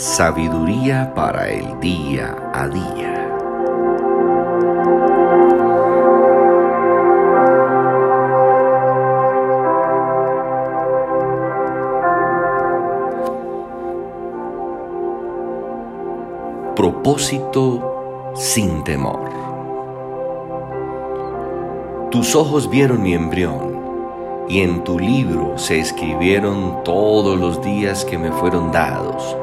Sabiduría para el día a día. Propósito sin temor. Tus ojos vieron mi embrión y en tu libro se escribieron todos los días que me fueron dados,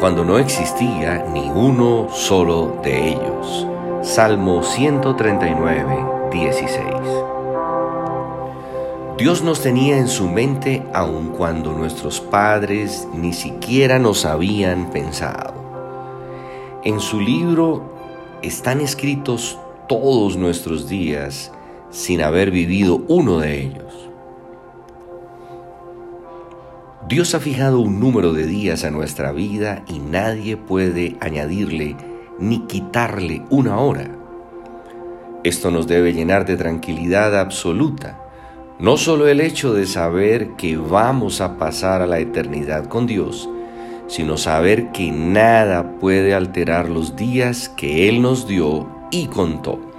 cuando no existía ni uno solo de ellos. Salmo 139, 16. Dios nos tenía en su mente aun cuando nuestros padres ni siquiera nos habían pensado. En su libro están escritos todos nuestros días sin haber vivido uno de ellos. Dios ha fijado un número de días a nuestra vida y nadie puede añadirle ni quitarle una hora. Esto nos debe llenar de tranquilidad absoluta. No solo el hecho de saber que vamos a pasar a la eternidad con Dios, sino saber que nada puede alterar los días que Él nos dio y contó.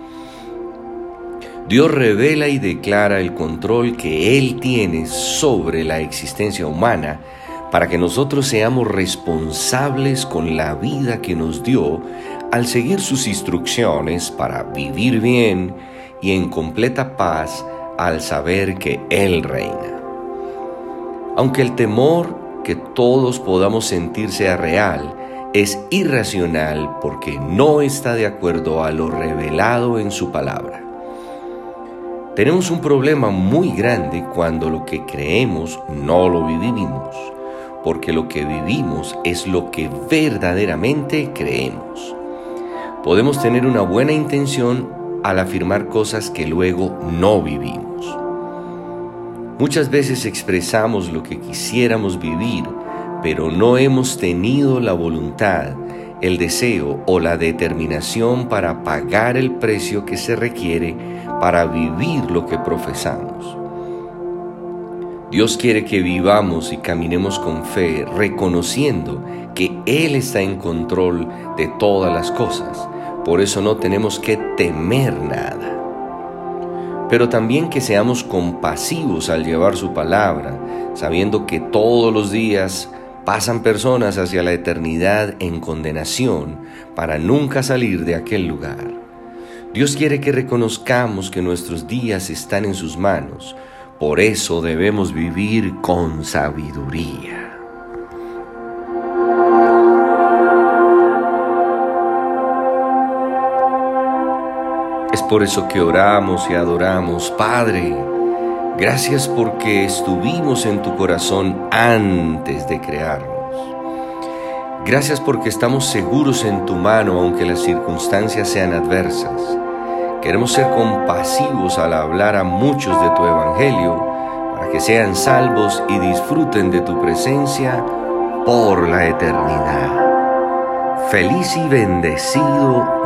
Dios revela y declara el control que Él tiene sobre la existencia humana para que nosotros seamos responsables con la vida que nos dio al seguir sus instrucciones para vivir bien y en completa paz al saber que Él reina. Aunque el temor que todos podamos sentir sea real, es irracional porque no está de acuerdo a lo revelado en su palabra. Tenemos un problema muy grande cuando lo que creemos no lo vivimos, porque lo que vivimos es lo que verdaderamente creemos. Podemos tener una buena intención al afirmar cosas que luego no vivimos. Muchas veces expresamos lo que quisiéramos vivir, pero no hemos tenido la voluntad, el deseo o la determinación para pagar el precio que se requiere para vivir lo que profesamos. Dios quiere que vivamos y caminemos con fe, reconociendo que Él está en control de todas las cosas. Por eso no tenemos que temer nada pero también que seamos compasivos al llevar su palabra, sabiendo que todos los días pasan personas hacia la eternidad en condenación para nunca salir de aquel lugar. Dios quiere que reconozcamos que nuestros días están en sus manos, por eso debemos vivir con sabiduría. Es por eso que oramos y adoramos, Padre. Gracias porque estuvimos en tu corazón antes de crearnos. Gracias porque estamos seguros en tu mano aunque las circunstancias sean adversas. Queremos ser compasivos al hablar a muchos de tu evangelio para que sean salvos y disfruten de tu presencia por la eternidad. Feliz y bendecido